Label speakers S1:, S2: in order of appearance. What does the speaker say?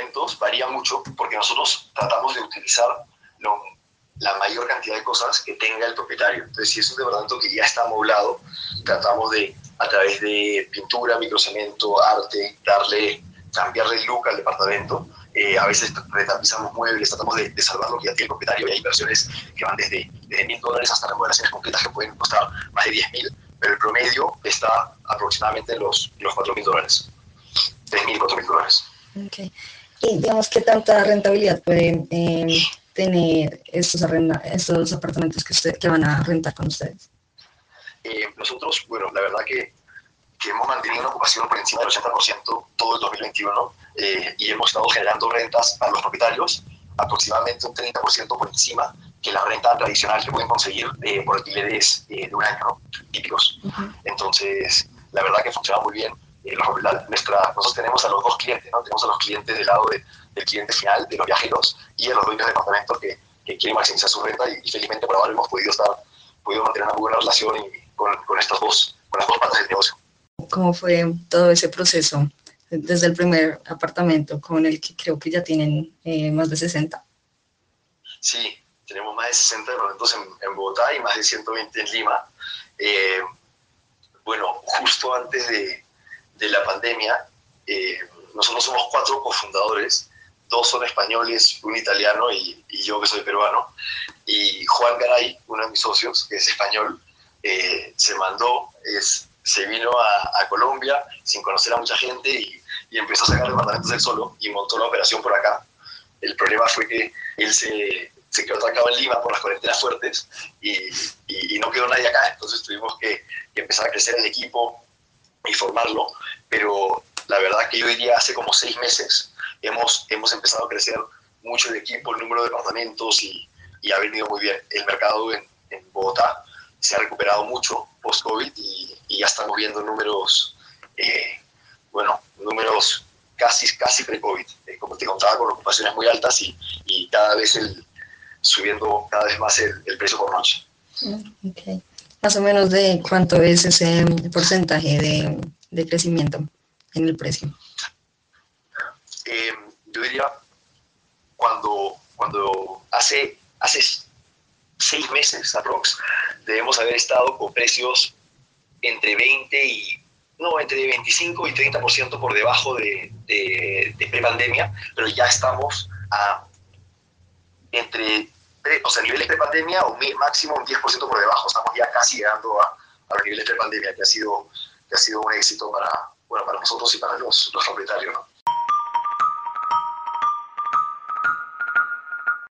S1: departamentos varía mucho porque nosotros tratamos de utilizar la mayor cantidad de cosas que tenga el propietario. Entonces, si es un departamento que ya está amoblado, tratamos de, a través de pintura, microcemento, arte, darle, cambiarle el look al departamento. Eh, a veces retapizamos muebles, tratamos de, salvar lo que ya tiene el propietario. Y hay inversiones que van desde, mil dólares hasta remodelaciones completas que pueden costar más de 10 mil, pero el promedio está aproximadamente en los, los 4 mil dólares. 3 mil, 4 mil dólares.
S2: Okay. Y digamos, ¿qué tanta rentabilidad pueden eh, tener estos, estos apartamentos que, usted, que van a rentar con ustedes?
S1: Eh, nosotros, bueno, la verdad que, que, hemos mantenido una ocupación por encima del 80% todo el 2021 eh, y hemos estado generando rentas para los propietarios aproximadamente un 30% por encima que la renta tradicional que pueden conseguir por alquileres de un año, típicos. Entonces, la verdad que funciona muy bien eh, nuestra, nosotros tenemos a los dos clientes, ¿no? Tenemos a los clientes del lado del cliente final, de los viajeros, y a los dueños de departamentos que, que quieren maximizar su renta y, felizmente por ahora hemos podido estar, podido mantener una buena relación con, con, estas dos, con las dos partes del negocio.
S2: ¿Cómo fue todo ese proceso desde el primer apartamento con el que creo que ya tienen eh, más de 60?
S1: Sí, tenemos más de 60 departamentos en, en Bogotá y más de 120 en Lima. Eh, bueno, justo antes de, de la pandemia, eh, nosotros somos cuatro cofundadores, dos son españoles, un italiano y, yo que soy peruano. Y Juan Garay, uno de mis socios, que es español, eh, se mandó, es, se vino a, Colombia sin conocer a mucha gente y, empezó a sacar departamentos él solo y montó la operación por acá. El problema fue que él se, se quedó atracado en Lima por las cuarentenas fuertes y, no quedó nadie acá. Entonces tuvimos que, que empezar a crecer el equipo, y formarlo, pero la verdad que yo diría hace como seis meses hemos, hemos empezado a crecer mucho el equipo, el número de departamentos y, ha venido muy bien. El mercado en, en Bogotá se ha recuperado mucho post-COVID y, y, ya estamos viendo números, eh, bueno, números casi, casi pre-COVID. Eh, como te contaba, con ocupaciones muy altas y, y cada vez el, subiendo cada vez más el, precio por noche.
S2: Mm, más o menos de cuánto es ese porcentaje de, de crecimiento en el precio.
S1: Eh, yo diría, cuando, cuando hace, hace seis meses aprox, debemos haber estado con precios entre 20 y, no, entre 25 y 30% por debajo de, de, de pre-pandemia, pero ya estamos a entre o sea, niveles de pandemia o máximo un 10% por debajo. Estamos ya casi llegando a, los niveles de pandemia, que ha sido, que ha sido un éxito para, bueno, para nosotros y para los, los propietarios. ¿no?